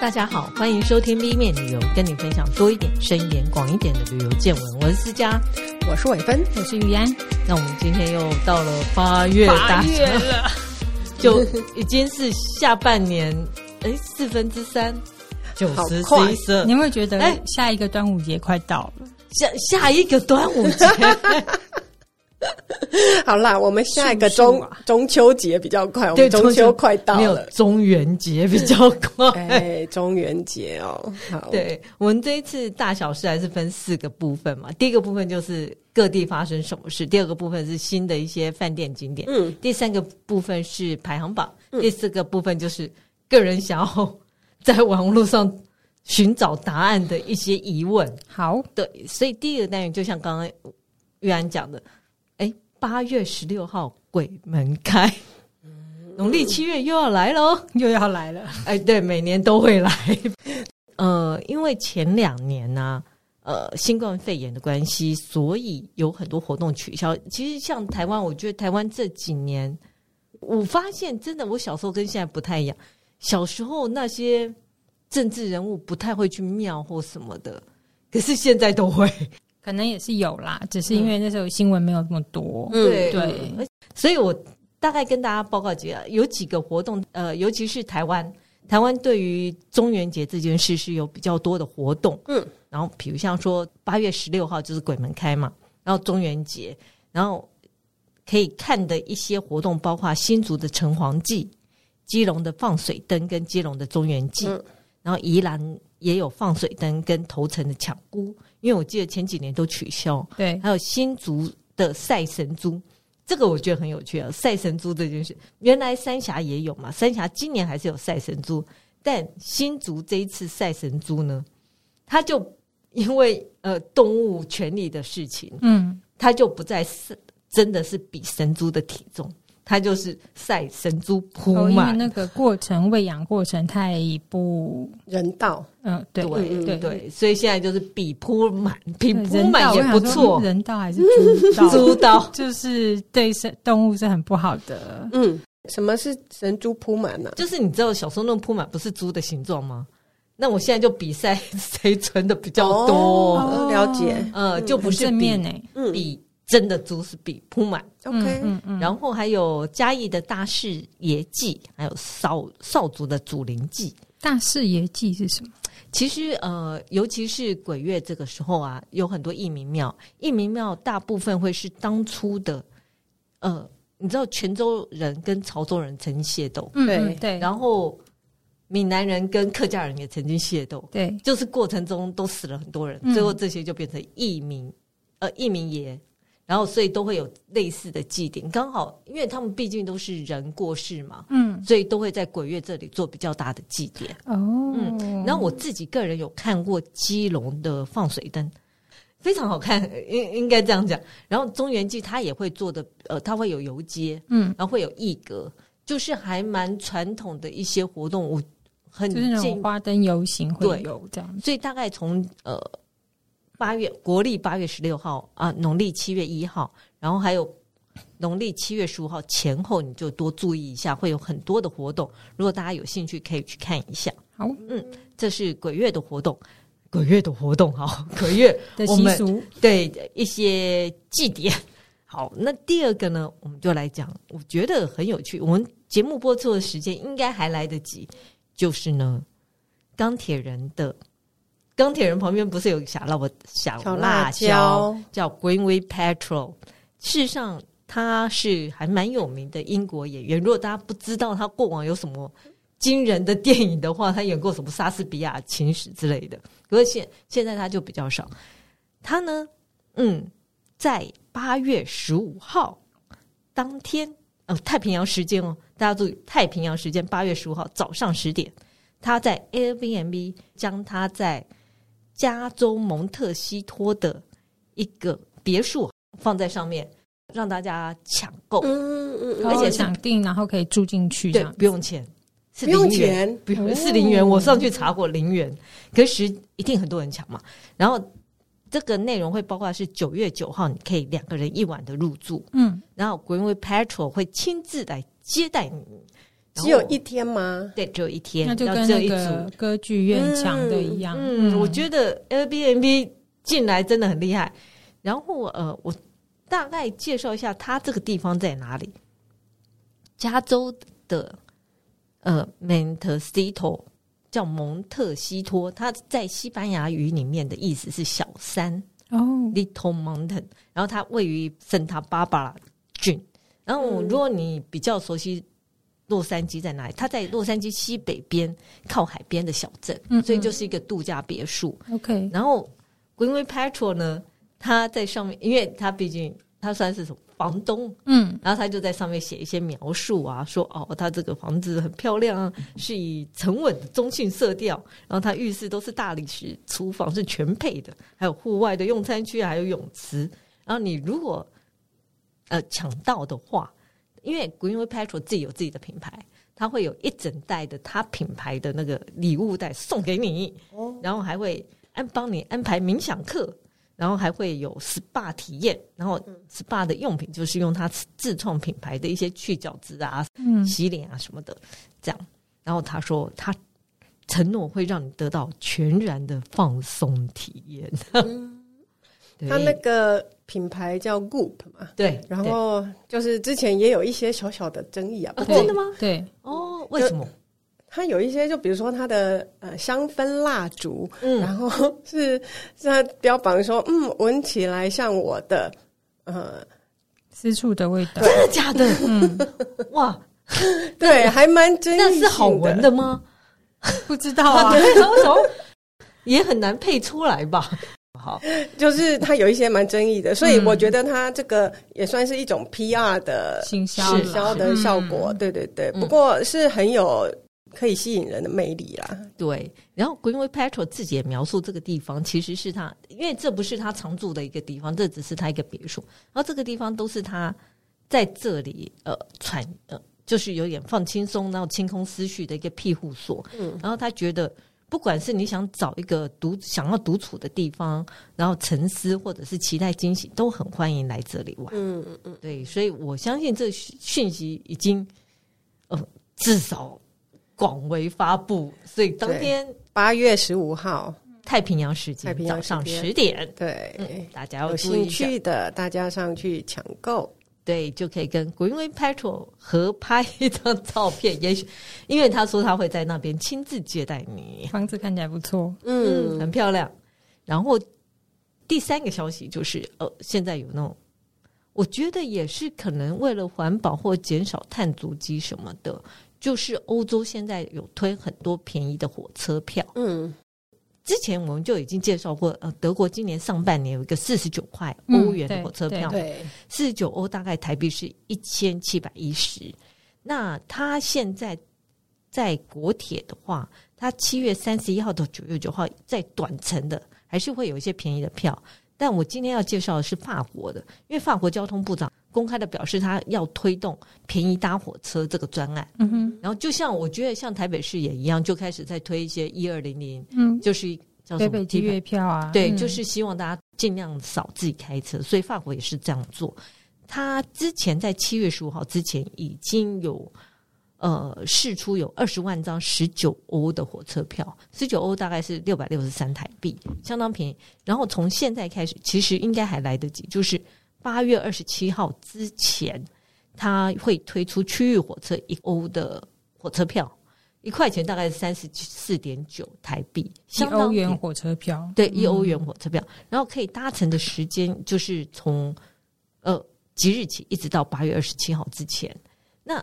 大家好，欢迎收听 B 面旅游，跟你分享多一点、深一点、广一点的旅游见闻。我是思佳，我是伟芬，我是玉安。那我们今天又到了八月，八月了，就已经是下半年，哎，四分之三，九十十一十。你有没有觉得，哎，下一个端午节快到了？下下一个端午节。好啦，我们下一个中中秋节比较快，我们中秋快到了，没有中元节比较快。哎，中元节哦，好，对，我们这一次大小事还是分四个部分嘛。第一个部分就是各地发生什么事，第二个部分是新的一些饭店景点，嗯，第三个部分是排行榜，嗯、第四个部分就是个人想要 在网络上寻找答案的一些疑问。好，对，所以第一个单元就像刚刚玉安讲的。八月十六号鬼门开，农历七月又要来了，又要来了。哎，对，每年都会来。呃，因为前两年呢、啊，呃，新冠肺炎的关系，所以有很多活动取消。其实像台湾，我觉得台湾这几年，我发现真的，我小时候跟现在不太一样。小时候那些政治人物不太会去庙或什么的，可是现在都会。可能也是有啦，只是因为那时候新闻没有这么多。嗯，对对，所以我大概跟大家报告几个，有几个活动，呃，尤其是台湾，台湾对于中元节这件事是有比较多的活动。嗯，然后比如像说八月十六号就是鬼门开嘛，然后中元节，然后可以看的一些活动包括新竹的城隍祭、基隆的放水灯跟基隆的中元祭，嗯、然后宜兰也有放水灯跟头城的抢孤。因为我记得前几年都取消，对，还有新竹的赛神猪，这个我觉得很有趣啊。赛神猪这件事，原来三峡也有嘛，三峡今年还是有赛神猪，但新竹这一次赛神猪呢，它就因为呃动物权利的事情，嗯，它就不再是真的是比神猪的体重。它就是赛神猪扑满，因为那个过程喂养过程太不人道。嗯，对对对对，所以现在就是比扑满，比扑满也不错。人道还是猪道？猪道就是对生动物是很不好的。嗯，什么是神猪扑满呢？就是你知道小时候那种扑满不是猪的形状吗？那我现在就比赛 谁存的比较多。了解，呃，就不是正面呢，比。真的猪是比铺满，OK，嗯嗯，然后还有嘉义的大士爷祭，还有少少族的祖灵祭。大士爷祭是什么？其实呃，尤其是鬼月这个时候啊，有很多义民庙，义民庙大部分会是当初的，呃，你知道泉州人跟潮州人曾经械斗，嗯，对。对，然后闽南人跟客家人也曾经械斗，对，就是过程中都死了很多人，嗯、最后这些就变成义民，呃，义民爷。然后，所以都会有类似的祭典，刚好，因为他们毕竟都是人过世嘛，嗯，所以都会在鬼月这里做比较大的祭典。哦，嗯，然后我自己个人有看过基隆的放水灯，非常好看，应应该这样讲。然后中原祭他也会做的，呃，他会有游街，嗯，然后会有艺阁，就是还蛮传统的一些活动。我很就是那种花灯游行会有这样，所以大概从呃。八月国历八月十六号啊，农历七月一号，然后还有农历七月十五号前后，你就多注意一下，会有很多的活动。如果大家有兴趣，可以去看一下。好，嗯，这是鬼月的活动，鬼月的活动，好，鬼月 的习俗，对一些祭典。好，那第二个呢，我们就来讲，我觉得很有趣。我们节目播出的时间应该还来得及，就是呢，钢铁人的。钢铁人旁边不是有个小辣小辣椒叫 Greenway Patrol？事实上，他是还蛮有名的英国演员。如果大家不知道他过往有什么惊人的电影的话，他演过什么《莎士比亚情史》之类的。可是现现在他就比较少。他呢，嗯，在八月十五号当天，哦，太平洋时间哦，大家注意，太平洋时间八月十五号早上十点，他在 Airbnb 将他在加州蒙特西托的一个别墅放在上面，让大家抢购，嗯嗯，而且抢订，然后可以住进去，对，不用钱，是零元，不用钱，是零元。我上去查过，零元，可是一定很多人抢嘛。然后这个内容会包括是九月九号，你可以两个人一晚的入住，嗯，然后 Greenway Patrol 会亲自来接待你，只有一天吗？对，只有一天，那就跟那个歌剧院抢的一样。嗯，嗯，我觉得 Airbnb 进来真的很厉害。然后呃，我大概介绍一下它这个地方在哪里。加州的呃，Montecito 叫蒙特西托，它在西班牙语里面的意思是小山哦，Little Mountain。然后它位于圣塔芭芭拉郡。然后如果你比较熟悉。洛杉矶在哪里？它在洛杉矶西北边，靠海边的小镇，嗯嗯，所以就是一个度假别墅。OK，然后 Greenway Patrol 呢，他在上面，因为他毕竟他算是什么房东，嗯，然后他就在上面写一些描述啊，说哦，他这个房子很漂亮啊，是以沉稳的中性色调，然后他浴室都是大理石，厨房是全配的，还有户外的用餐区，还有泳池。然后你如果呃抢到的话。因为 Greenway Patrol 自己有自己的品牌，他会有一整袋的他品牌的那个礼物袋送给你，哦，然后还会安帮你安排冥想课，然后还会有 SPA 体验，然后 SPA 的用品就是用他自创品牌的一些去角质啊、嗯、洗脸啊什么的，这样。然后他说他承诺会让你得到全然的放松体验。嗯。他那个品牌叫 Goop 嘛，对，然后就是之前也有一些小小的争议啊，啊真的吗？对，哦，为什么？它有一些，就比如说它的呃香氛蜡烛，嗯，然后是是它标榜说，嗯，闻起来像我的呃私处的味道，真的假的？嗯，哇，对，还蛮争议，那是好闻的吗？不知道啊，为什么也很难配出来吧？好，就是他有一些蛮争议的，所以我觉得他这个也算是一种 PR 的行销销的效果。对对对，不过是很有可以吸引人的魅力啦。对，然后 Greenway Patrol 自己也描述这个地方，其实是他，因为这不是他常住的一个地方，这只是他一个别墅，然后这个地方都是他在这里呃喘呃，就是有点放轻松，然后清空思绪的一个庇护所。嗯，然后他觉得。不管是你想找一个独想要独处的地方，然后沉思，或者是期待惊喜，都很欢迎来这里玩。嗯嗯嗯，对，所以我相信这讯息已经呃至少广为发布。所以当天八月十五号太平洋时间早上十点，对、嗯，大家有兴趣的大家上去抢购。对，就可以跟 Greenway Patrol 合拍一张照片。也许，因为他说他会在那边亲自接待你。房子看起来不错，嗯，很漂亮。然后第三个消息就是，呃，现在有那种，我觉得也是可能为了环保或减少碳足迹什么的，就是欧洲现在有推很多便宜的火车票，嗯。之前我们就已经介绍过，呃，德国今年上半年有一个四十九块欧元的火车票，对，四十九欧大概台币是一千七百一十。那它现在在国铁的话，它七月三十一号到九月九号在短程的还是会有一些便宜的票。但我今天要介绍的是法国的，因为法国交通部长公开的表示，他要推动便宜搭火车这个专案。嗯哼，然后就像我觉得像台北市也一样，就开始在推一些一二零零，嗯，就是叫什么北北月票啊，对，就是希望大家尽量少自己开车，所以法国也是这样做。他之前在七月十五号之前已经有。呃，试出有二十万张十九欧的火车票，十九欧大概是六百六十三台币，相当便宜。然后从现在开始，其实应该还来得及，就是八月二十七号之前，他会推出区域火车一欧的火车票，一块钱大概是三十四点九台币，一欧元火车票，对，一欧元火车票，嗯、然后可以搭乘的时间就是从呃即日起一直到八月二十七号之前，那。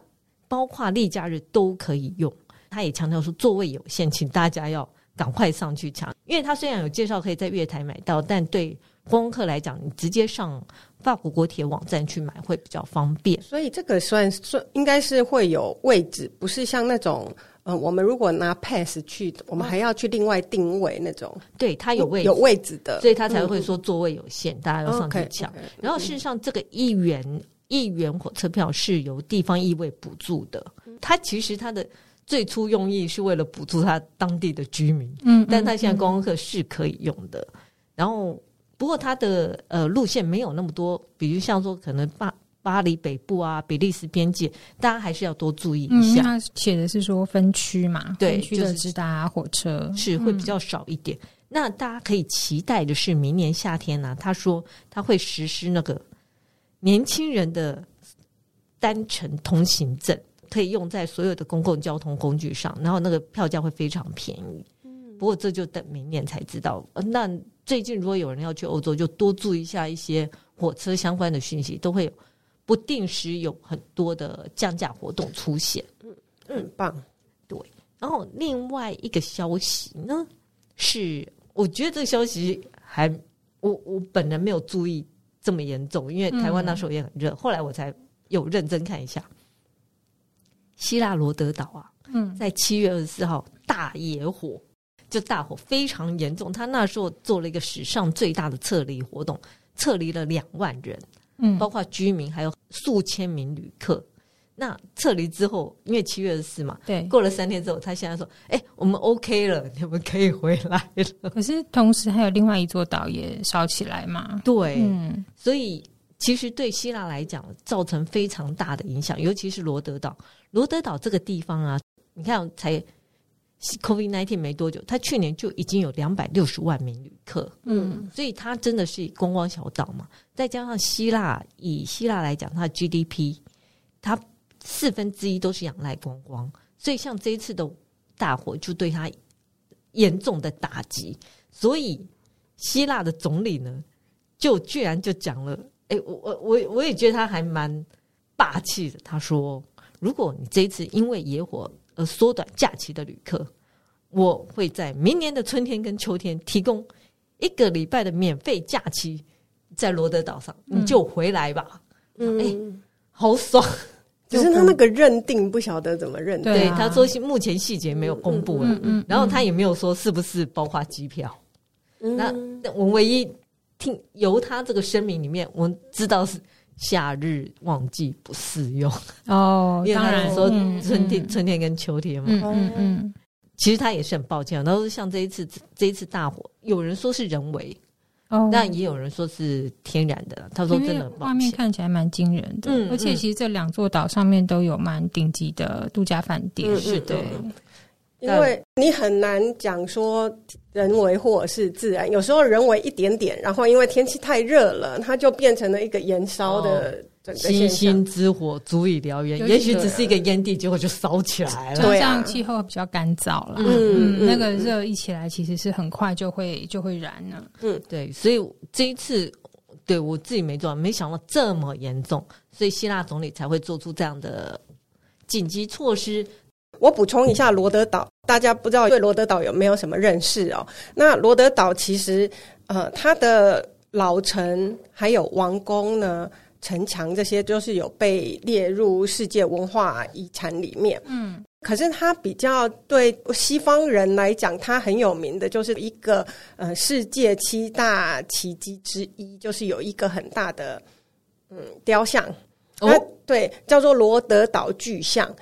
包括例假日都可以用，他也强调说座位有限，请大家要赶快上去抢。因为他虽然有介绍可以在月台买到，但对观光客来讲，你直接上法国国铁网站去买会比较方便。所以这个算算应该是会有位置，不是像那种呃，我们如果拿 pass 去，我们还要去另外定位那种。对，他有位有位置的，所以他才会说座位有限，嗯、大家要上去抢。Okay, okay, 然后事实上，这个一元。一元火车票是由地方议会补助的，它其实它的最初用意是为了补助他当地的居民，嗯，但他现在观光客是可以用的。然后，不过他的呃路线没有那么多，比如像说可能巴巴黎北部啊，比利时边界，大家还是要多注意一下。嗯、因为他写的是说分区嘛，对，分区的直达火车是会比较少一点。嗯、那大家可以期待的是，明年夏天呢、啊，他说他会实施那个年轻人的单程通行证，可以用在所有的公共交通工具上，然后那个票价会非常便宜。不过这就等明年才知道。那最近如果有人要去欧洲，就多注意一下一些火车相关的讯息，都会有。不定时有很多的降价活动出现，嗯，很棒，对。然后另外一个消息呢，是我觉得这个消息还我我本人没有注意这么严重，因为台湾那时候也很热，嗯、后来我才有认真看一下。希腊罗德岛啊，嗯，在七月二十四号大野火，就大火非常严重，他那时候做了一个史上最大的撤离活动，撤离了两万人。嗯，包括居民还有数千名旅客。那撤离之后，因为七月二十四嘛，对，过了三天之后，他现在说：“哎、欸，我们 OK 了，你们可以回来了。”可是同时还有另外一座岛也烧起来嘛？对，嗯，所以其实对希腊来讲造成非常大的影响，尤其是罗德岛。罗德岛这个地方啊，你看才。COVID nineteen 没多久，他去年就已经有两百六十万名旅客，嗯，所以它真的是观光小岛嘛。再加上希腊，以希腊来讲，它的 GDP，它四分之一都是仰赖观光，所以像这一次的大火就对它严重的打击。所以希腊的总理呢，就居然就讲了，哎，我我我我也觉得他还蛮霸气的。他说，如果你这一次因为野火，而缩短假期的旅客，我会在明年的春天跟秋天提供一个礼拜的免费假期，在罗德岛上，你就回来吧。嗯，欸、好爽！只是他那个认定不晓得怎么认定。对，他说目前细节没有公布了，嗯，然后他也没有说是不是包括机票。嗯、那我唯一听由他这个声明里面，我知道是。夏日旺季不适用哦，当然说春天、春天跟秋天嘛，嗯嗯，其实他也是很抱歉，然后像这一次这一次大火，有人说是人为，哦，但也有人说是天然的。他说真的，画面看起来蛮惊人的，而且其实这两座岛上面都有蛮顶级的度假饭店，是的。因为你很难讲说人为或者是自然，有时候人为一点点，然后因为天气太热了，它就变成了一个燃烧的整个现象。星星之火足以燎原，也许只是一个烟蒂，结果就烧起来了。对，这样气候比较干燥了，嗯，那个热一起来，其实是很快就会就会燃了。嗯，对，所以这一次对我自己没做，没想到这么严重，所以希腊总理才会做出这样的紧急措施。我补充一下罗德岛，大家不知道对罗德岛有没有什么认识哦？那罗德岛其实，呃，它的老城还有王宫呢、城墙这些，就是有被列入世界文化遗产里面。嗯，可是它比较对西方人来讲，它很有名的就是一个呃世界七大奇迹之一，就是有一个很大的嗯雕像，哦，对，叫做罗德岛巨像。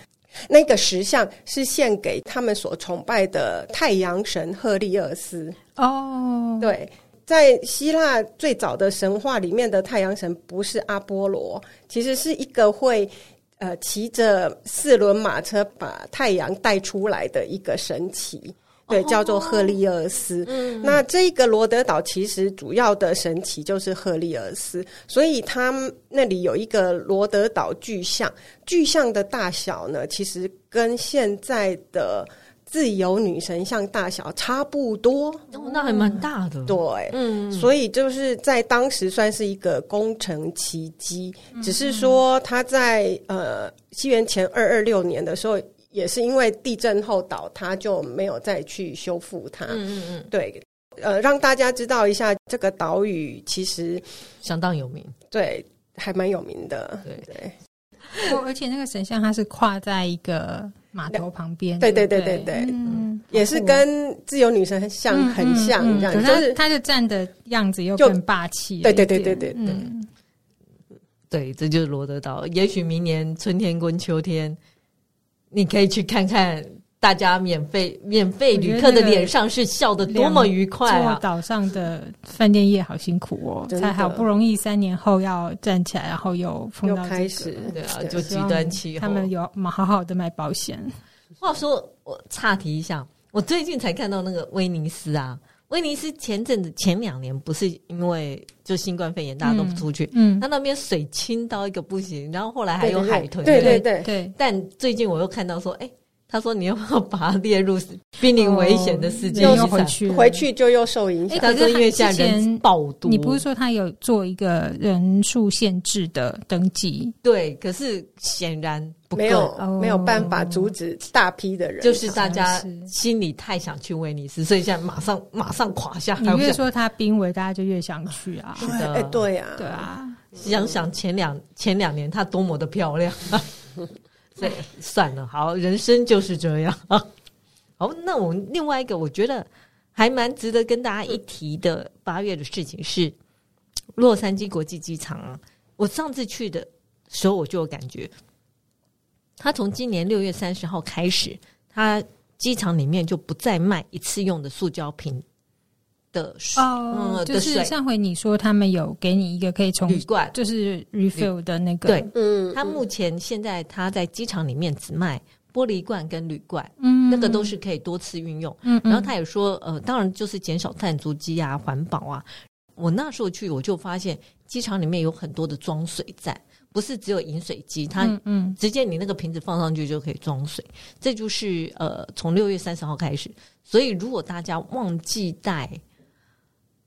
那个石像是献给他们所崇拜的太阳神赫利俄斯哦。Oh. 对，在希腊最早的神话里面的太阳神不是阿波罗，其实是一个会呃骑着四轮马车把太阳带出来的一个神祇。对，叫做赫利俄斯。Oh, 嗯，那这个罗德岛其实主要的神奇就是赫利俄斯，所以它那里有一个罗德岛巨像。巨像的大小呢，其实跟现在的自由女神像大小差不多。哦，那还蛮大的。对，嗯，所以就是在当时算是一个工程奇迹。嗯，只是说他在呃西元前二二六年的时候。也是因为地震后倒塌，就没有再去修复它。嗯嗯嗯，对，呃，让大家知道一下，这个岛屿其实相当有名，对，还蛮有名的。对对，而且那个神像它是跨在一个码头旁边，对对对对对，嗯，也是跟自由女神像很像这样，可是它就站的样子又更霸气。对对对对对对，对，这就是罗德岛。也许明年春天跟秋天。你可以去看看大家免费免费旅客的脸上是笑得多么愉快啊！岛上的饭店业好辛苦哦，才好不容易三年后要站起来，然后又碰到、这个、开始，对啊，就极端气候，他们有好好的买保险。话说，我岔题一下，我最近才看到那个威尼斯啊。威尼斯前阵子前两年不是因为就新冠肺炎大家都不出去，嗯，他那边水清到一个不行，然后后来还有海豚，对对对对，对。但最近我又看到说，哎、欸，他说你要不要把它列入濒临危险的世界又、哦、回去，回去就又受影响。欸、他说因为现在人暴多，你不是说他有做一个人数限制的登记？对，可是显然。没有没有办法阻止大批的人，就是大家心里太想去威尼斯，所以现在马上马上垮下。你越说他濒危，大家就越想去啊！是的，哎，对呀，对啊。想想前两前两年它多么的漂亮，所以算了，好，人生就是这样。好，那我另外一个我觉得还蛮值得跟大家一提的八月的事情是洛杉矶国际机场啊。我上次去的时候我就有感觉。他从今年六月三十号开始，他机场里面就不再卖一次用的塑胶瓶的水。哦，就是上回你说他们有给你一个可以从铝罐，就是 refill 的那个。对，嗯，他目前现在他在机场里面只卖玻璃罐跟铝罐，嗯，那个都是可以多次运用。嗯，然后他也说，呃，当然就是减少碳足迹啊，环保啊。我那时候去，我就发现机场里面有很多的装水站。不是只有饮水机，它嗯直接你那个瓶子放上去就可以装水。这就是呃从六月三十号开始，所以如果大家忘记带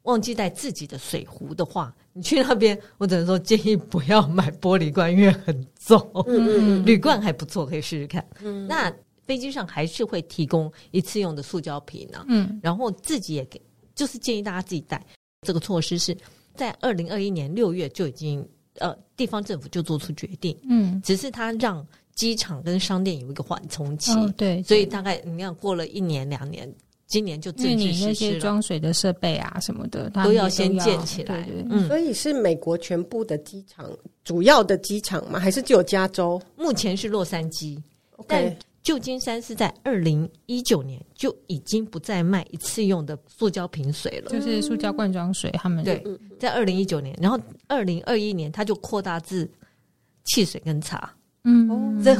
忘记带自己的水壶的话，你去那边，我只能说建议不要买玻璃罐，因为很重。嗯，铝罐还不错，可以试试看。嗯，那飞机上还是会提供一次用的塑胶瓶呢。嗯，然后自己也给，就是建议大家自己带。这个措施是在二零二一年六月就已经。呃，地方政府就做出决定，嗯，只是他让机场跟商店有一个缓冲期，哦，对，所以大概你看过了一年两年，今年就正式实施了。那些装水的设备啊什么的，都要，都要先建起来。对对对，嗯，所以是美国全部的机场，主要的机场吗？还是只有加州？目前是洛杉矶.但。旧金山是在二零一九年就已经不再卖一次用的塑胶瓶水了，就是塑胶罐装水。他们对，在二零一九年，然后二零二一年，它就扩大至汽水跟茶。嗯，这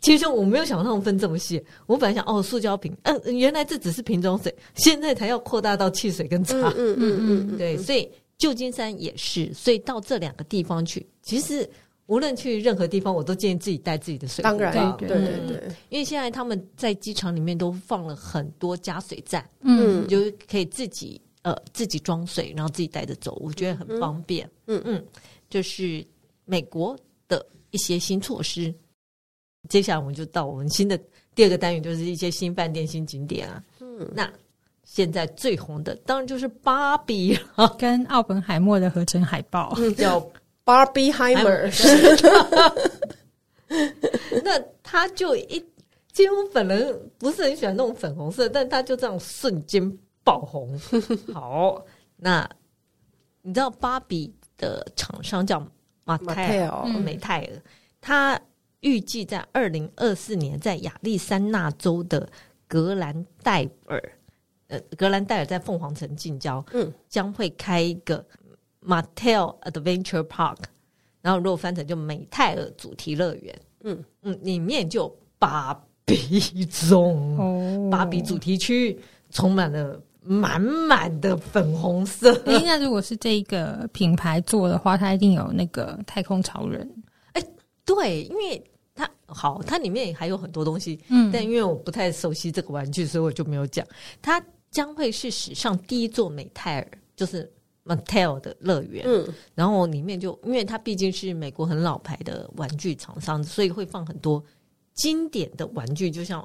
其实我没有想到他们分这么细。我本来想，哦，塑胶瓶，嗯、呃，原来这只是瓶装水，现在才要扩大到汽水跟茶。嗯嗯嗯嗯，对，所以旧金山也是，所以到这两个地方去，其实。无论去任何地方，我都建议自己带自己的水。当然，对对对，对，因为现在他们在机场里面都放了很多加水站，嗯，你就可以自己呃自己装水，然后自己带着走，我觉得很方便。嗯嗯，就是美国的一些新措施。接下来我们就到我们新的第二个单元，就是一些新饭店、新景点啊。嗯，那现在最红的当然就是芭比 跟奥本海默的合成海报，嗯、叫。Barbieheimer，那他就一，其实我本人不是很喜欢那种粉红色，但他就这样瞬间爆红。好，那你知道芭比的厂商叫马泰尔美泰尔，他预计在二零二四年在亚利桑那州的格兰戴尔，呃，格兰戴尔在凤凰城近郊，嗯，将会开一个。Mattel Adventure Park，然后如果翻成就美泰尔主题乐园，嗯嗯，里面就芭比中，哦，芭比主题区充满了满满的粉红色。哎，那如果是这一个品牌做的话，它一定有那个太空超人。哎，对，因为它好，它里面还有很多东西，嗯，但因为我不太熟悉这个玩具，所以我就没有讲。它将会是史上第一座美泰尔，就是。Mattel 的乐园，嗯，然后里面就因为它毕竟是美国很老牌的玩具厂商，所以会放很多经典的玩具，就像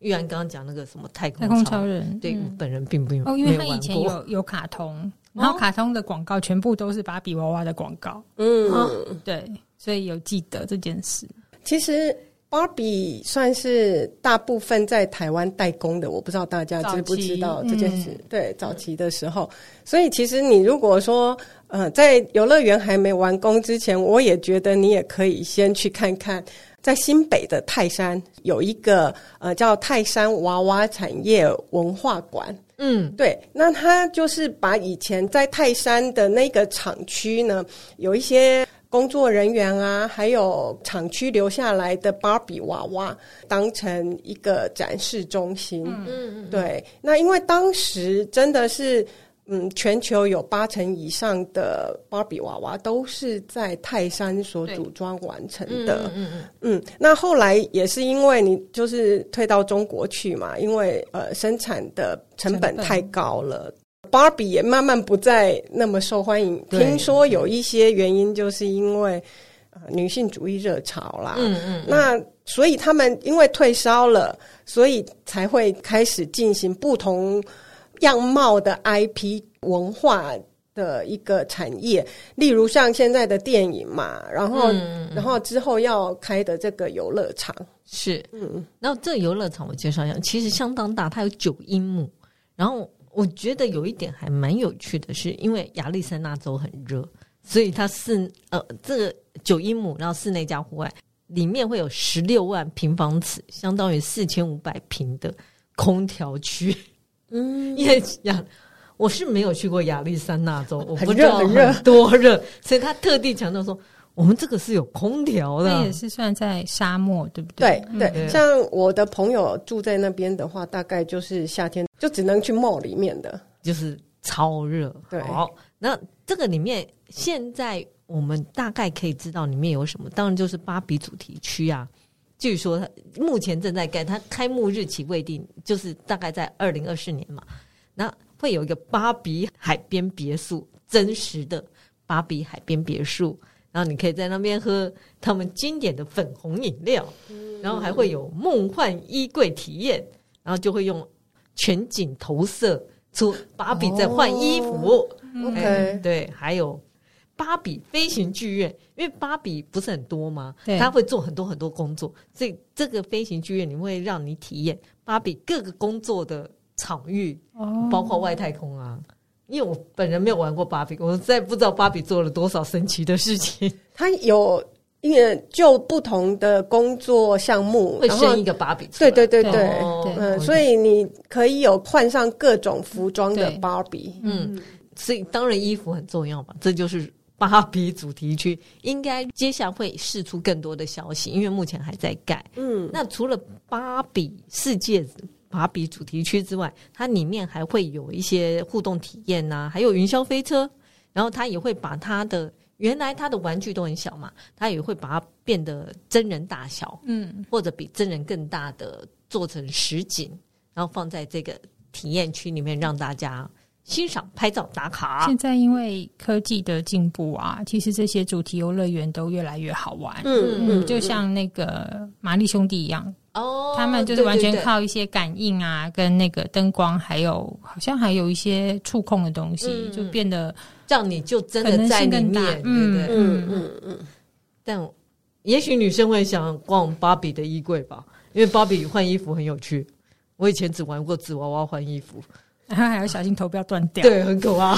玉安刚刚讲那个什么太空太空超人，对，嗯、本人并不有哦，因为他以前有有卡通，然后卡通的广告全部都是芭比娃娃的广告，嗯，对，所以有记得这件事。其实芭比算是大部分在台湾代工的，我不知道大家知不知道这件事。嗯、对，早期的时候，所以其实你如果说，呃，在游乐园还没完工之前，我也觉得你也可以先去看看，在新北的泰山有一个呃叫泰山娃娃产业文化馆。嗯，对，那他就是把以前在泰山的那个厂区呢，有一些。工作人员啊，还有厂区留下来的芭比娃娃，当成一个展示中心。嗯嗯，对。那因为当时真的是，嗯，全球有八成以上的芭比娃娃都是在泰山所组装完成的。嗯嗯嗯。嗯，那后来也是因为你就是退到中国去嘛，因为呃生产的成本太高了。芭比也慢慢不再那么受欢迎。听说有一些原因，就是因为呃女性主义热潮啦。嗯嗯。那所以他们因为退烧了，所以才会开始进行不同样貌的 IP 文化的一个产业。例如像现在的电影嘛，然后然后之后要开的这个游乐场是嗯，然后这个游乐场我介绍一下，其实相当大，它有九英亩，然后。我觉得有一点还蛮有趣的是，因为亚利桑那州很热，所以它室呃这个九英亩，然后室内加户外，里面会有十六万平方尺，相当于四千五百平的空调区。嗯，因为亚我是没有去过亚利桑那州，我不知道很热多热，所以他特地强调说。我们这个是有空调的，那也是算在沙漠，对不对？对对，像我的朋友住在那边的话，大概就是夏天就只能去 mall 里面的，就是超热。对，好，那这个里面现在我们大概可以知道里面有什么，当然就是芭比主题区啊。据说它目前正在盖，它开幕日期未定，就是大概在二零二四年嘛。那会有一个芭比海边别墅，真实的芭比海边别墅。然后你可以在那边喝他们经典的粉红饮料，嗯、然后还会有梦幻衣柜体验，然后就会用全景投射出芭比在换衣服。哦、OK，对，还有芭比飞行剧院，因为芭比不是很多吗？对，他会做很多很多工作，所以这个飞行剧院你会让你体验芭比各个工作的场域，哦、包括外太空啊。因为我本人没有玩过芭比，我实在不知道芭比做了多少神奇的事情。他有因为就不同的工作项目会生一个芭比，对对对对，嗯，所以你可以有换上各种服装的芭比，嗯，所以当然衣服很重要嘛。这就是芭比主题区，应该接下来会释出更多的消息，因为目前还在盖。嗯，那除了芭比世界。芭比主题区之外，它里面还会有一些互动体验呐、啊，还有云霄飞车。然后它也会把它的原来它的玩具都很小嘛，它也会把它变得真人大小，嗯，或者比真人更大的做成实景，然后放在这个体验区里面让大家欣赏、拍照、打卡。现在因为科技的进步啊，其实这些主题游乐园都越来越好玩。嗯嗯，就像那个玛丽兄弟一样。哦，他们就是完全靠一些感应啊，对对对，跟那个灯光，还有好像还有一些触控的东西，嗯、就变得让你就真的在里面，嗯嗯嗯嗯。但也许女生会想逛芭比的衣柜吧，因为芭比换衣服很有趣。我以前只玩过纸娃娃换衣服，然后还要小心头不要断掉，对，很可怕。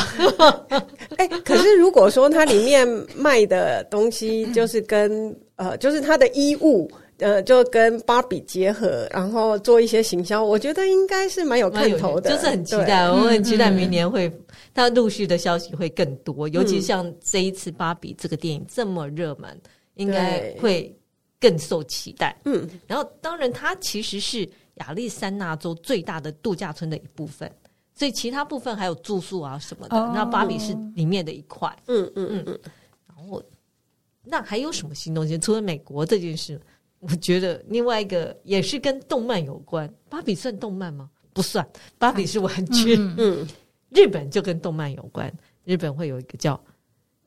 哎、欸，可是如果说它里面卖的东西就是跟呃，就是它的衣物。呃，就跟芭比结合，然后做一些行销，我觉得应该是蛮有看头的，就是很期待。我很期待明年会，它陆续的消息会更多，嗯、尤其像这一次芭比这个电影这么热门，嗯、应该会更受期待。嗯，然后当然它其实是亚利桑那州最大的度假村的一部分，所以其他部分还有住宿啊什么的，哦、那芭比是里面的一块。嗯嗯嗯嗯，然后那还有什么新东西？除了美国这件事？我觉得另外一个也是跟动漫有关，芭比算动漫吗？不算，芭比是玩具。嗯，嗯，日本就跟动漫有关，日本会有一个叫《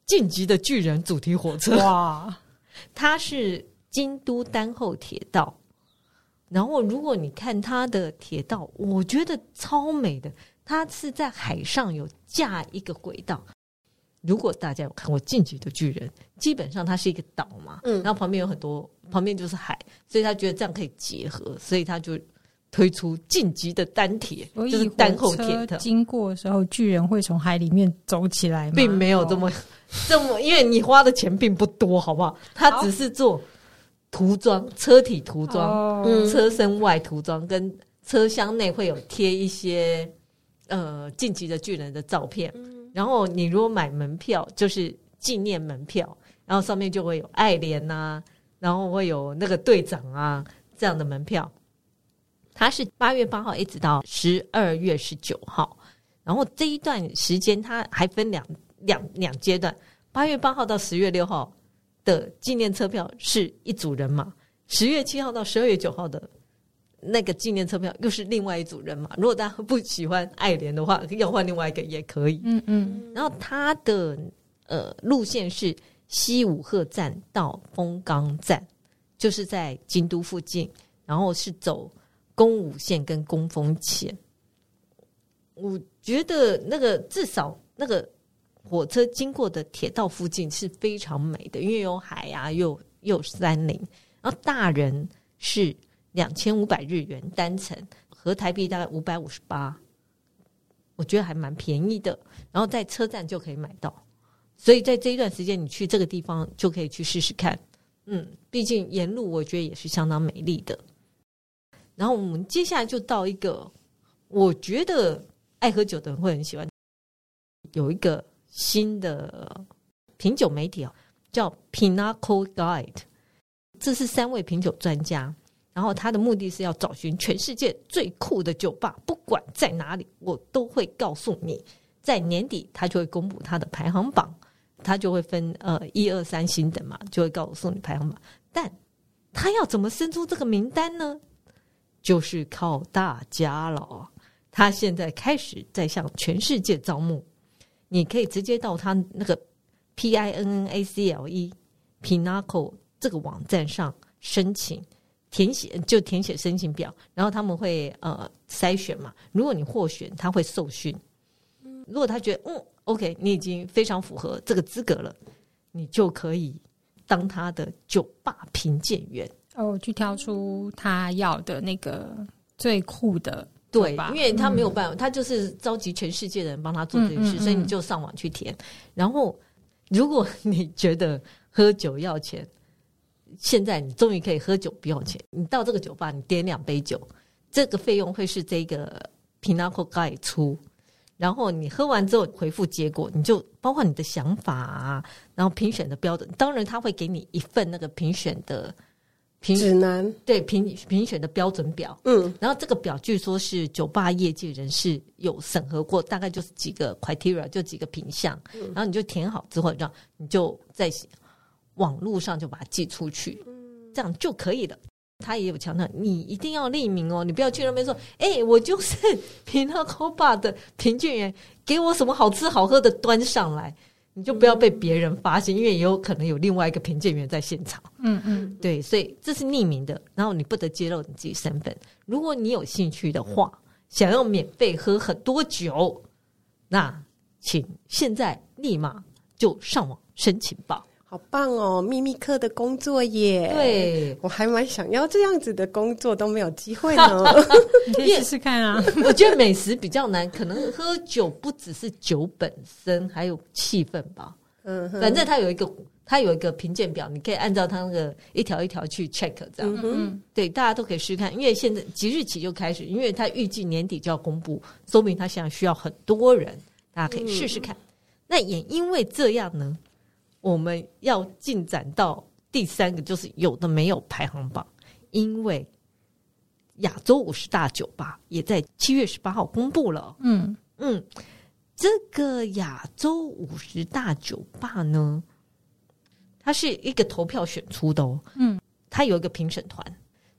晋级的巨人》主题火车。哇，它是京都丹后铁道，然后如果你看它的铁道，我觉得超美的，它是在海上有架一个轨道。如果大家有看过《进击的巨人》，基本上它是一个岛嘛，嗯，然后旁边有很多旁边就是海，所以他觉得这样可以结合，所以他就推出晋级的单铁，就是单后铁的。经过的时候，巨人会从海里面走起来吗？并没有这么、哦、这么，因为你花的钱并不多，好不好？他只是做涂装、车体涂装、哦、车身外涂装，跟车厢内会有贴一些呃晋级的巨人的照片。嗯、然后你如果买门票，就是纪念门票，然后上面就会有爱莲呐、啊。然后会有那个队长啊这样的门票，它是八月八号一直到十二月十九号，然后这一段时间它还分两两两阶段，八月八号到十月六号的纪念车票是一组人马，十月七号到十二月九号的那个纪念车票又是另外一组人嘛。如果大家不喜欢爱莲的话，要换另外一个也可以。嗯嗯，然后它的呃路线是。西武鹤站到丰冈站，就是在京都附近，然后是走宫武线跟宫丰线。我觉得那个至少那个火车经过的铁道附近是非常美的，因为有海啊，又又有山林。然后大人是两千五百日元单程，合台币大概五百五十八，我觉得还蛮便宜的。然后在车站就可以买到。所以在这一段时间，你去这个地方就可以去试试看，嗯，毕竟沿路我觉得也是相当美丽的。然后我们接下来就到一个，我觉得爱喝酒的人会很喜欢，有一个新的品酒媒体哦，叫 Pinnacle Guide，这是三位品酒专家，然后他的目的是要找寻全世界最酷的酒吧，不管在哪里，我都会告诉你。在年底，他就会公布他的排行榜。他就会分呃一二三星等嘛，就会告诉你排行榜。但他要怎么生出这个名单呢？就是靠大家了。他现在开始在向全世界招募，你可以直接到他那个 P I N N A C L E Pinnacle 这个网站上申请填写，就填写申请表，然后他们会呃筛选嘛。如果你获选，他会受训。如果他觉得嗯。OK，你已经非常符合这个资格了，你就可以当他的酒吧评鉴员哦，去挑出他要的那个最酷的。对，因为他没有办法，嗯、他就是召集全世界的人帮他做这件事，嗯嗯嗯，所以你就上网去填。然后，如果你觉得喝酒要钱，现在你终于可以喝酒不要钱。你到这个酒吧，你点两杯酒，这个费用会是这个 Pinnacle Guide 出。然后你喝完之后回复结果，你就包括你的想法啊，然后评选的标准，当然他会给你一份那个评选的评指南，对评评选的标准表，嗯，然后这个表据说是酒吧业界人士有审核过，大概就是几个 criteria，就几个品项，嗯，然后你就填好之后，让你就在网络上就把它寄出去，这样就可以了。他也有强调，你一定要匿名哦，你不要去那边说，哎、欸，我就是 Pinnacle Bar 的评鉴员，给我什么好吃好喝的端上来，你就不要被别人发现，因为也有可能有另外一个评鉴员在现场。嗯嗯，对，所以这是匿名的，然后你不得揭露你自己身份。如果你有兴趣的话，想要免费喝很多酒，那请现在立马就上网申请吧。好棒哦，秘密课的工作耶！对，我还蛮想要这样子的工作，都没有机会呢。你可以试试看啊！我觉得美食比较难，可能喝酒不只是酒本身，还有气氛吧。嗯，反正它有一个，它有一个评鉴表，你可以按照它那个一条一条去 check，这样。嗯哼，对，大家都可以试试看，因为现在即日起就开始，因为它预计年底就要公布，说明它现在需要很多人，大家可以试试看。嗯、那也因为这样呢。我们要进展到第三个，就是有的没有排行榜，因为亚洲五十大酒吧也在七月十八号公布了。嗯嗯，这个亚洲五十大酒吧呢，它是一个投票选出的哦。嗯，它有一个评审团，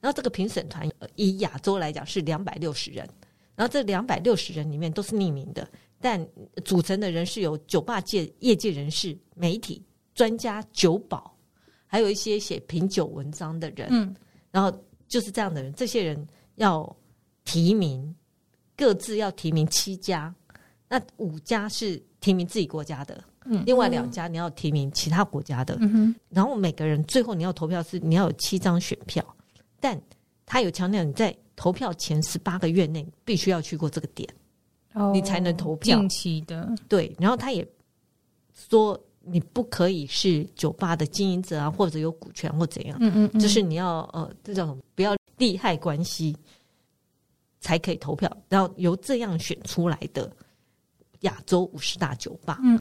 然后这个评审团以亚洲来讲是两百六十人，然后这两百六十人里面都是匿名的，但组成的人是由酒吧界业界人士、媒体。专家、酒保，还有一些写品酒文章的人，嗯，然后就是这样的人，这些人要提名，各自要提名七家，那五家是提名自己国家的，嗯，另外两家你要提名其他国家的，然后每个人最后你要投票是你要有七张选票，但他有强调你在投票前十八个月内必须要去过这个点，哦，你才能投票。近期的。对，然后他也说你不可以是酒吧的经营者啊，或者有股权或怎样，嗯嗯，嗯，就是你要呃，这叫什么？不要利害关系。才可以投票，然后由这样选出来的亚洲五十大酒吧。嗯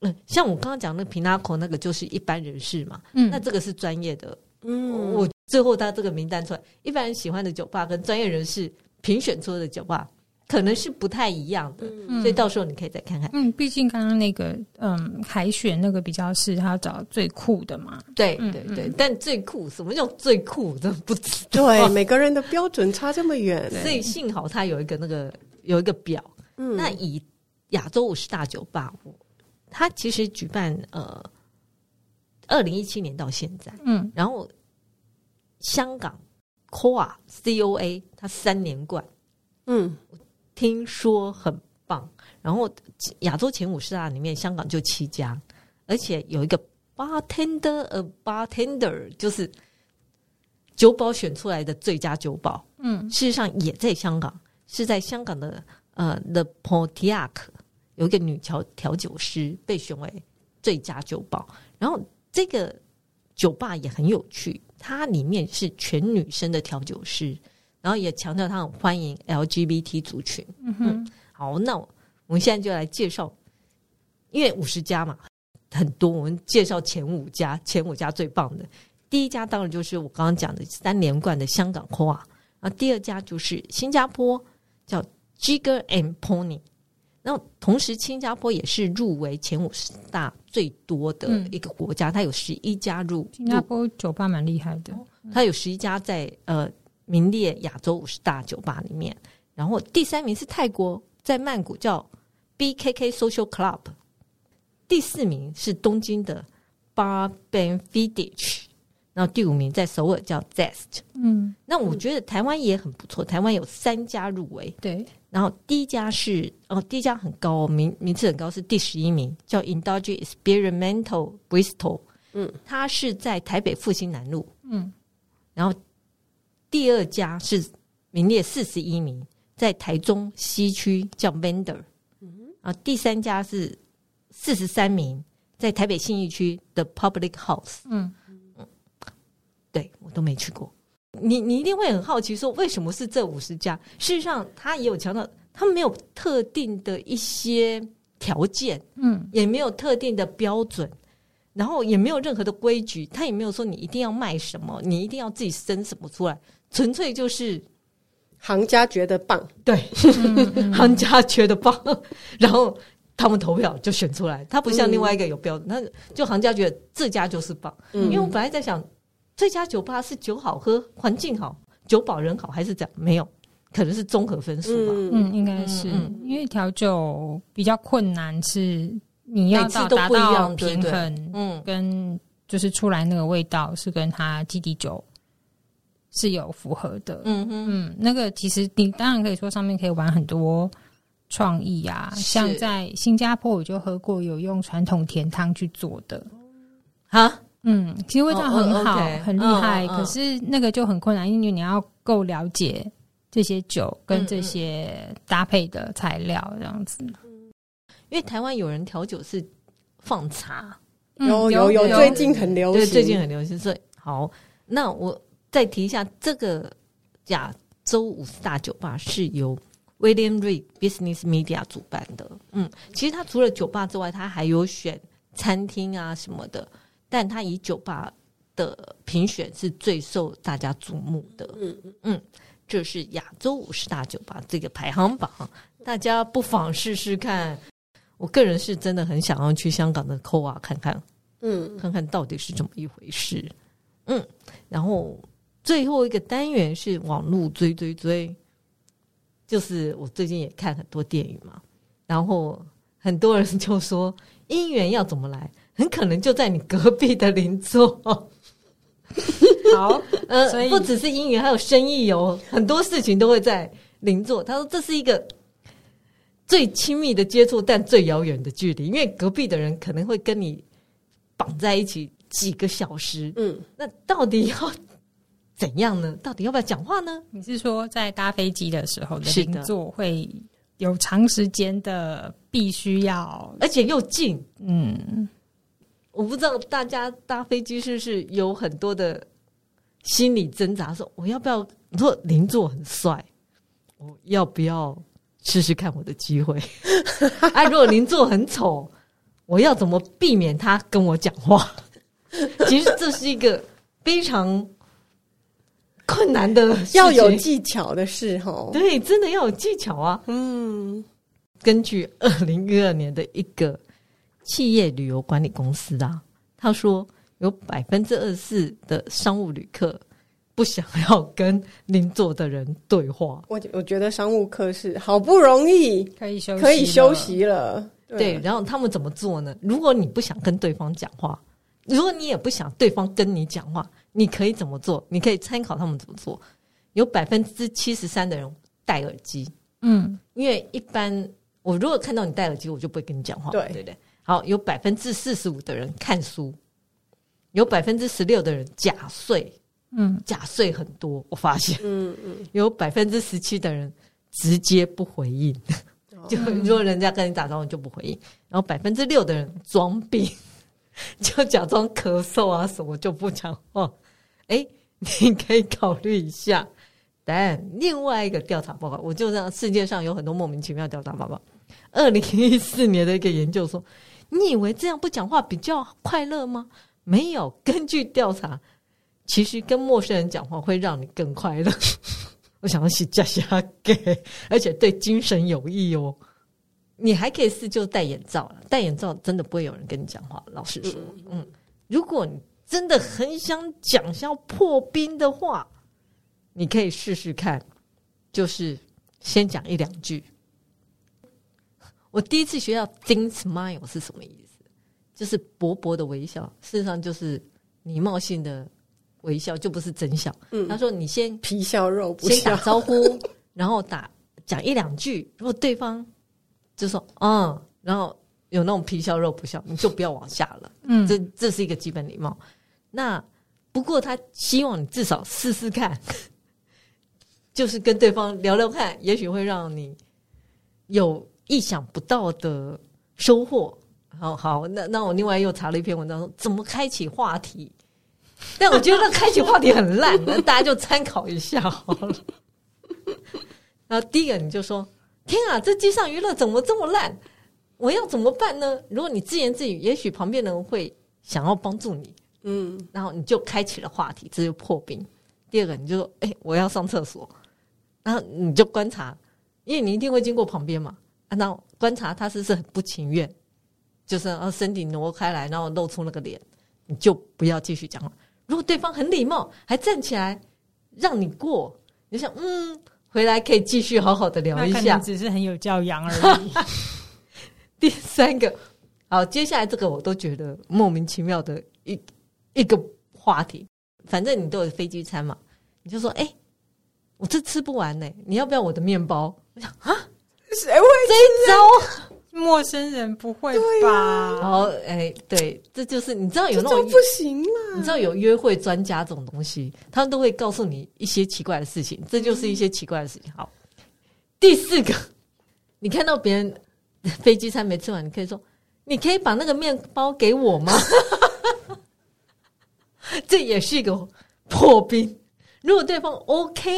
嗯，像我刚刚讲的 Pinnacle 那个就是一般人士嘛。嗯，那这个是专业的。嗯，我最后他这个名单出来，一般人喜欢的酒吧跟专业人士评选出的酒吧。可能是不太一样的，嗯、所以到时候你可以再看看。嗯，毕竟刚刚那个，嗯，海选那个比较是他找最酷的嘛。对对对，嗯、但最酷，什么叫最酷？真不知道。对，每个人的标准差这么远，所以幸好他有一个那个有一个表。嗯，那以亚洲五十大酒吧，他其实举办呃，二零一七年到现在，嗯，然后香港 COA C O A 他三连冠，嗯。听说很棒，然后亚洲前五十大里面，香港就七家，而且有一个 bartender，a，bartender 就是酒保选出来的最佳酒保，嗯，事实上也在香港，是在香港的呃 The Pontiac 有一个女调调酒师被选为最佳酒保，然后这个酒吧也很有趣，它里面是全女生的调酒师。然后也强调他很欢迎 LGBT 族群。嗯哼，嗯，好，那我们现在就来介绍，因为五十家嘛，很多，我们介绍前五家，前五家最棒的。第一家当然就是我刚刚讲的三连冠的香港 COA，然后第二家就是新加坡叫 Jigger and Pony，然后同时新加坡也是入围前五十大最多的一个国家，嗯、它有十一家入。新加坡酒吧蛮厉害的，它有十一家在呃。名列亚洲五十大酒吧里面，然后第三名是泰国，在曼谷叫 BKK Social Club，第四名是东京的 Bar Ben Fidich，然后第五名在首尔叫 Zest。嗯，那我觉得台湾也很不错，台湾有三家入围，对，然后第一家是哦，第一家很高，名名次很高，是第十一名，叫 Indulge Experimental Bristol，嗯，它是在台北复兴南路，嗯，然后。第二家是名列四十一名，在台中西区叫 Vendor，啊，第三家是四十三名，在台北信义区的 Public House，嗯嗯，对我都没去过，你你一定会很好奇，说为什么是这五十家？事实上，他也有强调，他没有特定的一些条件，嗯，也没有特定的标准。然后也没有任何的规矩，他也没有说你一定要卖什么，你一定要自己生什么出来，纯粹就是行家觉得棒，对，行家觉得棒，然后他们投票就选出来。他不像另外一个有标准，那就行家觉得这家就是棒。因为我本来在想，这家酒吧是酒好喝、环境好、酒保人好，还是怎样？没有，可能是综合分数吧。嗯，应该是因为调酒比较困难是。你要到达到平衡，嗯，跟就是出来那个味道是跟它基底酒是有符合的，嗯嗯，那个其实你当然可以说上面可以玩很多创意啊，像在新加坡我就喝过有用传统甜汤去做的，哈，嗯，其实味道很好，很厉害，可是那个就很困难，因为你要够了解这些酒跟这些搭配的材料这样子。因为台湾有人调酒是放茶，有有有，最近很流行，对，最近很流行。所以好，那我再提一下，这个亚洲五十大酒吧是由 William Reed Business Media 主办的。嗯，其实他除了酒吧之外，他还有选餐厅啊什么的，但他以酒吧的评选是最受大家瞩目的。嗯嗯，这是亚洲五十大酒吧这个排行榜，大家不妨试试看。我个人是真的很想要去香港的 COA 看看，嗯，看看到底是怎么一回事，嗯。然后最后一个单元是网络追追追，就是我最近也看很多电影嘛，然后很多人就说姻缘要怎么来，很可能就在你隔壁的邻座。好，呃，不只是姻缘，还有生意哦，很多事情都会在邻座。他说这是一个。最亲密的接触，但最遥远的距离，因为隔壁的人可能会跟你绑在一起几个小时。嗯，那到底要怎样呢？到底要不要讲话呢？你是说在搭飞机的时候的邻座会有长时间的必须要，而且又近？嗯，我不知道大家搭飞机是不是有很多的心理挣扎，说我要不要？你说邻座很帅，我要不要？试试看我的机会。哎，如果邻座很丑，我要怎么避免他跟我讲话？其实这是一个非常困难的，要有技巧的事哈。对，真的要有技巧啊。嗯，根据二零一二年的一个企业旅游管理公司啊，他说有百分之二十四的商务旅客。不想要跟邻座的人对话，我我觉得商务客是好不容易可以休息可以休息了，对，对。然后他们怎么做呢？如果你不想跟对方讲话，如果你也不想对方跟你讲话，你可以怎么做？你可以参考他们怎么做。有百分之七十三的人戴耳机，嗯，因为一般我如果看到你戴耳机，我就不会跟你讲话，对对对。好，有百分之四十五的人看书，有百分之十六的人假睡。嗯，假睡很多，我发现，嗯嗯，有百分之十七的人直接不回应，哦、就如果人家跟你打招呼就不回应，然后百分之六的人装病，就假装咳嗽啊什么就不讲话。哎，你可以考虑一下。但另外一个调查报告，我就让世界上有很多莫名其妙调查报告。二零一四年的一个研究说，你以为这样不讲话比较快乐吗？没有，根据调查。其实跟陌生人讲话会让你更快乐，我想要洗加下给，而且对精神有益哦。你还可以试，就戴眼罩了，戴眼罩真的不会有人跟你讲话。老实说，嗯，如果你真的很想讲，想要破冰的话，你可以试试看，就是先讲一两句。我第一次学到 thin smile 是什么意思？就是薄薄的微笑，事实上就是礼貌性的。微笑就不是真笑。嗯，他说：“你先皮笑肉不笑，先打招呼，然后打讲一两句。如果对方就说嗯，然后有那种皮笑肉不笑，你就不要往下了。嗯，这这是一个基本礼貌。那不过他希望你至少试试看，就是跟对方聊聊看，也许会让你有意想不到的收获。好好，那那我另外又查了一篇文章，说怎么开启话题。”但我觉得那开启话题很烂，那大家就参考一下好了。然后第一个你就说：“天啊，这机上娱乐怎么这么烂？我要怎么办呢？”如果你自言自语，也许旁边的人会想要帮助你。嗯，然后你就开启了话题，这就破冰。第二个你就说：“哎，我要上厕所。”然后你就观察，因为你一定会经过旁边嘛。然后观察他是不是很不情愿，就是然后身体挪开来，然后露出那个脸，你就不要继续讲话。如果对方很礼貌，还站起来让你过，你想嗯，回来可以继续好好的聊一下，只是很有教养而已。第三个，好，接下来这个我都觉得莫名其妙的一一个话题，反正你都有飞机餐嘛，你就说哎、欸，我这吃不完呢、欸，你要不要我的面包？我想啊，谁会这一招？陌生人不会吧？然后哎，对，这就是你知道有那种不行嘛？你知道有约会专家这种东西，他们都会告诉你一些奇怪的事情，这就是一些奇怪的事情。好，第四个，你看到别人飞机餐没吃完，你可以说：“你可以把那个面包给我吗？” 这也是一个破冰。如果对方 OK，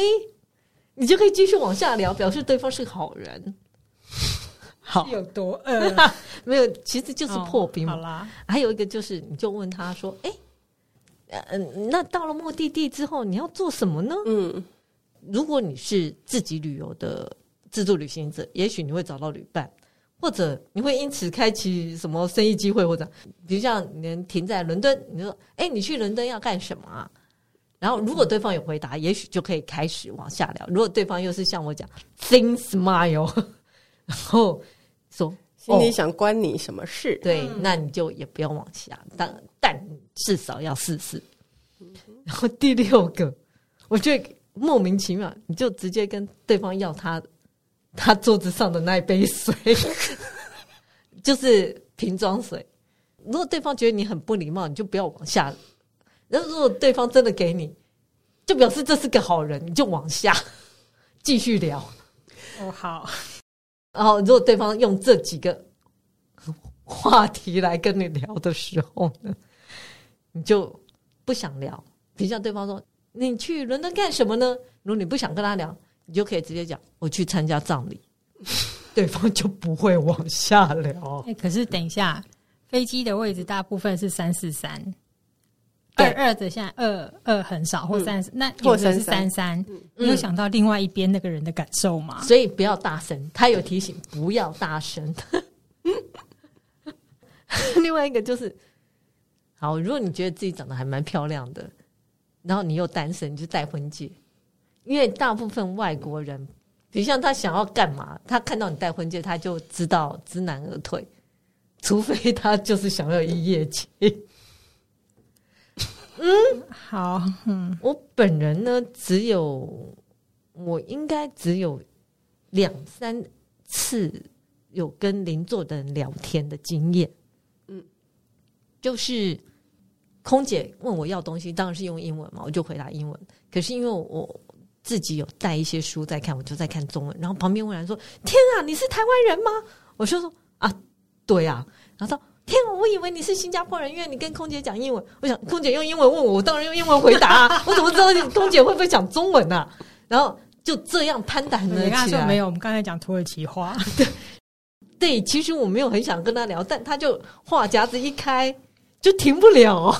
你就可以继续往下聊，表示对方是个好人。好，有多饿？没有，其实就是破冰好啦，还有一个就是，你就问他说：“哎，嗯，那到了目的地之后，你要做什么呢？”嗯，如果你是自己旅游的自助旅行者，也许你会找到旅伴，或者你会因此开启什么生意机会，或者比如像你停在伦敦，你就说：“哎，你去伦敦要干什么啊？”然后如果对方有回答，也许就可以开始往下聊。如果对方又是像我讲，thin smile，然后。说心里想关你什么事？对，那你就也不要往下，但但至少要试试。然后第六个，我觉得莫名其妙，你就直接跟对方要他他桌子上的那一杯水，就是瓶装水。如果对方觉得你很不礼貌，你就不要往下。然后如果对方真的给你，就表示这是个好人，你就往下继续聊。哦，好。然后如果对方用这几个话题来跟你聊的时候呢，你就不想聊。比如像对方说：“你去伦敦干什么呢？”如果你不想跟他聊，你就可以直接讲：“我去参加葬礼。”对方就不会往下聊。哎，可是等一下。飞机的位置大部分是三四三，二二的现在二二很少，或三那或者是三三。你有想到另外一边那个人的感受吗？所以不要大声，他有提醒不要大声。另外一个就是，好，如果你觉得自己长得还蛮漂亮的，然后你又单身，你就戴婚戒，因为大部分外国人，比如像他想要干嘛，他看到你戴婚戒，他就知道知难而退。除非他就是想要一夜情，嗯，好，嗯，我本人呢，只有我应该只有两三次有跟邻座的人聊天的经验，嗯，就是空姐问我要东西，当然是用英文嘛，我就回答英文。可是因为我自己有带一些书在看，我就在看中文。然后旁边问人说：“天啊，你是台湾人吗？”我就说：“啊。”对啊，然后说天啊，我以为你是新加坡人，因为你跟空姐讲英文。我想空姐用英文问我，我当然用英文回答啊。我怎么知道你空姐会不会讲中文呢、啊？然后就这样攀谈了起来。你刚才说没有，我们刚才讲土耳其话。对对，其实我没有很想跟他聊，但他就话匣子一开就停不了，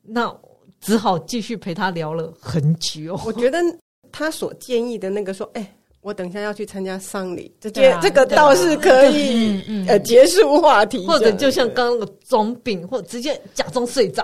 那只好继续陪他聊了很久。我觉得他所建议的那个说，哎。我等一下要去参加丧礼，这件、啊、这个倒是可以呃结束话题，或者就像刚刚那个装病，或者直接假装睡着，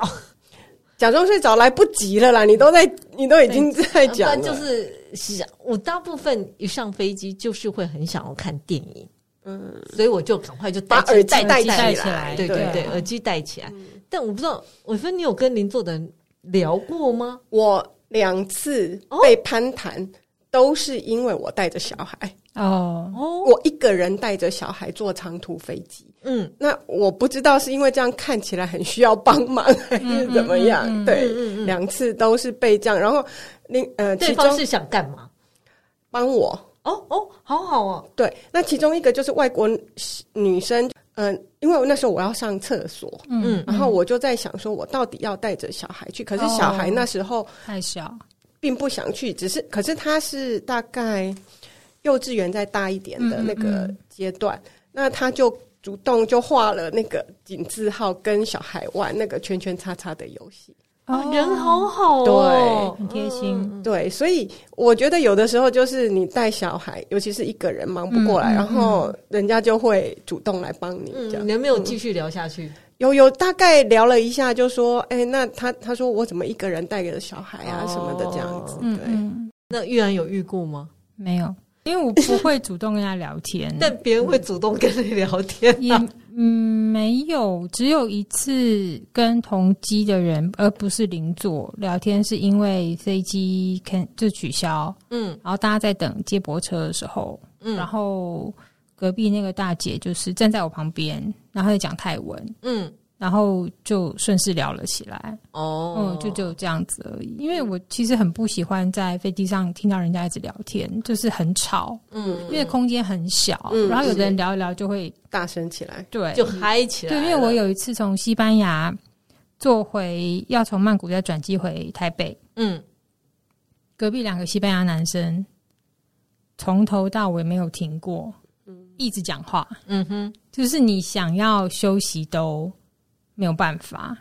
假装睡着来不及了啦！你都在，你都已经 在讲了。就是想，我大部分一上飞机就是会很想要看电影，嗯，所以我就赶快就戴把耳机戴起来，对对对，耳机戴起来。但我不知道，玮芬，你有跟邻座的人聊过吗？我两次被攀谈。哦都是因为我带着小孩。哦，我一个人带着小孩坐长途飞机，嗯，那我不知道是因为这样看起来很需要帮忙 还是怎么样，嗯嗯嗯嗯、对，两、嗯。嗯、次都是被这样，然后另呃，对方是想干嘛？帮我。哦哦，好好哦，对，那其中一个就是外国女生，嗯、呃，因为那时候我要上厕所，嗯，然后我就在想说，我到底要带着小孩去，可是小孩那时候太小。并不想去，只是可是他是大概幼稚园再大一点的那个阶段，嗯嗯嗯，那他就主动就画了那个井字号，跟小孩玩那个圈圈叉叉的游戏。哦，人好好哦，对，很贴心。对，所以我觉得有的时候就是你带小孩，尤其是一个人忙不过来，然后人家就会主动来帮你。这样，嗯，你有没有继续聊下去？嗯有有大概聊了一下，就说，哎、欸，那他他说我怎么一个人带给了小孩啊什么的这样子，对。嗯、那玉然有遇过吗？没有，因为我不会主动跟他聊天，但别人会主动跟你聊天、啊。也嗯，没有，只有一次跟同机的人，而不是邻座聊天，是因为飞机肯就取消，嗯，然后大家在等接驳车的时候，嗯，然后。隔壁那个大姐就是站在我旁边，然后在讲泰文，嗯，然后就顺势聊了起来，哦，嗯，就就这样子而已。因为我其实很不喜欢在飞机上听到人家一直聊天，就是很吵，嗯，因为空间很小，嗯，然后有的人聊一聊就会大声起来，对，就嗨起来。对，因为我有一次从西班牙坐回，要从曼谷再转机回台北，嗯，隔壁两个西班牙男生从头到尾没有停过。一直讲话，嗯哼，就是你想要休息都没有办法。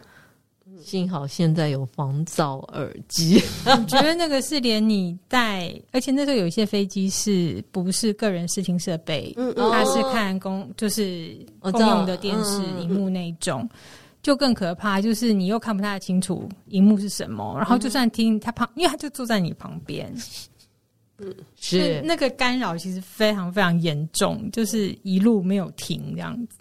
幸好现在有防噪耳机，我觉得那个是连你带，而且那时候有一些飞机是不是个人视听设备，嗯，它是看公，就是公用的电视荧幕那种，就更可怕。就是你又看不太清楚荧幕是什么，然后就算听他旁，因为他就坐在你旁边。嗯，是那个干扰其实非常非常严重，就是一路没有停这样子。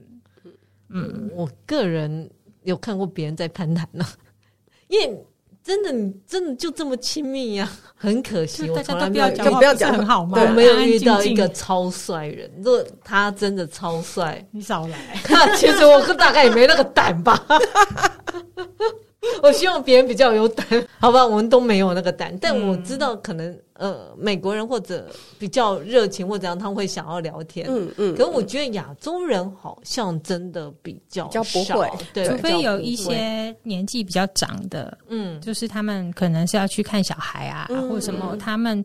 嗯，我个人有看过别人在攀谈呢，因为真的，你真的就这么亲密呀？很可惜，我从来没有就不要讲很好吗？我没有遇到一个超帅人。如果他真的超帅，你少来。那其实我大概也没那个胆吧。我希望别人比较有胆，好吧？我们都没有那个胆，但我知道可能呃，美国人或者比较热情或者样，他们会想要聊天。嗯嗯。可是我觉得亚洲人好像真的比较比较不会，对，除非有一些年纪比较长的，嗯，就是他们可能是要去看小孩啊，或者什么，他们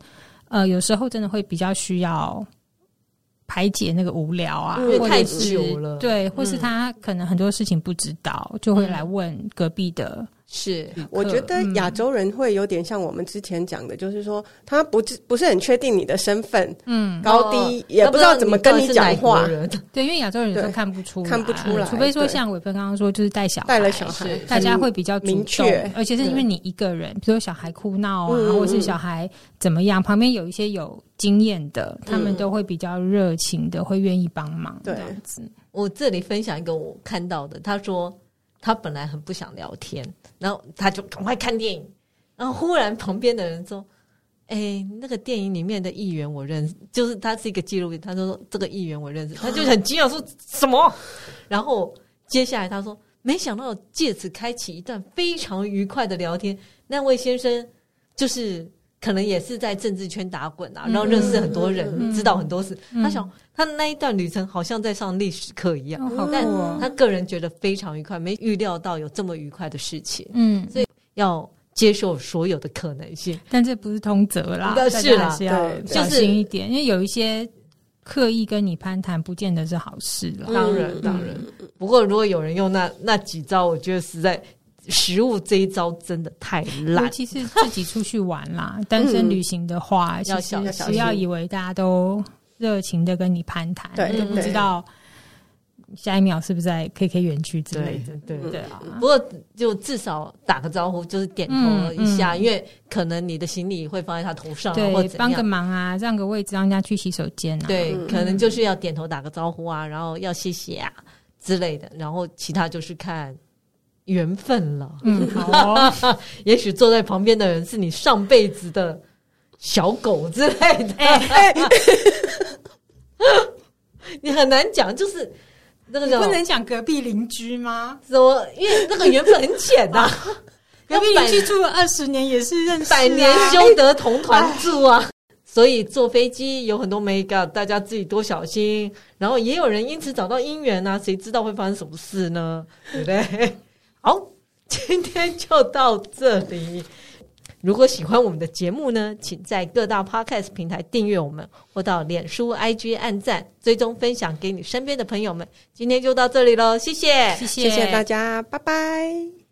呃，有时候真的会比较需要。排解那个无聊啊，因为太久了，对，或是他可能很多事情不知道，嗯、就会来问隔壁的。是，我觉得亚洲人会有点像我们之前讲的，就是说他不不是很确定你的身份，嗯，高低也不知道怎么跟你讲话。对，因为亚洲人有时候看不出，看不出来，除非说像伟芬刚刚说，就是带小孩，带了小孩，大家会比较明确，而且是因为你一个人，比如说小孩哭闹啊，或者是小孩怎么样，旁边有一些有经验的，他们都会比较热情的，会愿意帮忙。这样子，我这里分享一个我看到的，他说。他本来很不想聊天，然后他就赶快看电影，然后忽然旁边的人说：“哎、欸，那个电影里面的议员我认识，就是他是一个纪录片。”他说：“这个议员我认识。”他就很惊讶说：“什么？”然后接下来他说：“没想到借此开启一段非常愉快的聊天。”那位先生就是。可能也是在政治圈打滚啊，然后认识很多人，知道很多事。嗯、他想，他那一段旅程好像在上历史课一样，嗯、但他个人觉得非常愉快，没预料到有这么愉快的事情。嗯，所以要接受所有的可能性，但这不是通则啦，是啦，是要小心一点，因为有一些刻意跟你攀谈，不见得是好事了。当然，当然。不过，如果有人用那那几招，我觉得实在。食物这一招真的太烂，尤其是自己出去玩啦，单身旅行的话，要小心，不要以为大家都热情的跟你攀谈，对，都不知道下一秒是不是在 KK 园区之类的，对对啊。不过就至少打个招呼，就是点头一下，因为可能你的行李会放在他头上，对，帮个忙啊，让个位置让人家去洗手间啊，对，可能就是要点头打个招呼啊，然后要谢谢啊之类的，然后其他就是看。缘分了，嗯，也许坐在旁边的人是你上辈子的小狗之类的，欸、你很难讲，就是那个不能讲隔壁邻居吗？怎么？因为那个缘分很浅呐、啊，隔壁邻居住了二十年也是认识、啊，百年修得同团住啊。所以坐飞机有很多眉角，大家自己多小心。然后也有人因此找到姻缘啊，谁知道会发生什么事呢？对不对？好，今天就到这里。如果喜欢我们的节目呢，请在各大 Podcast 平台订阅我们，或到脸书、IG 按赞、追踪、分享给你身边的朋友们。今天就到这里喽，谢谢，谢谢，谢谢大家，拜拜。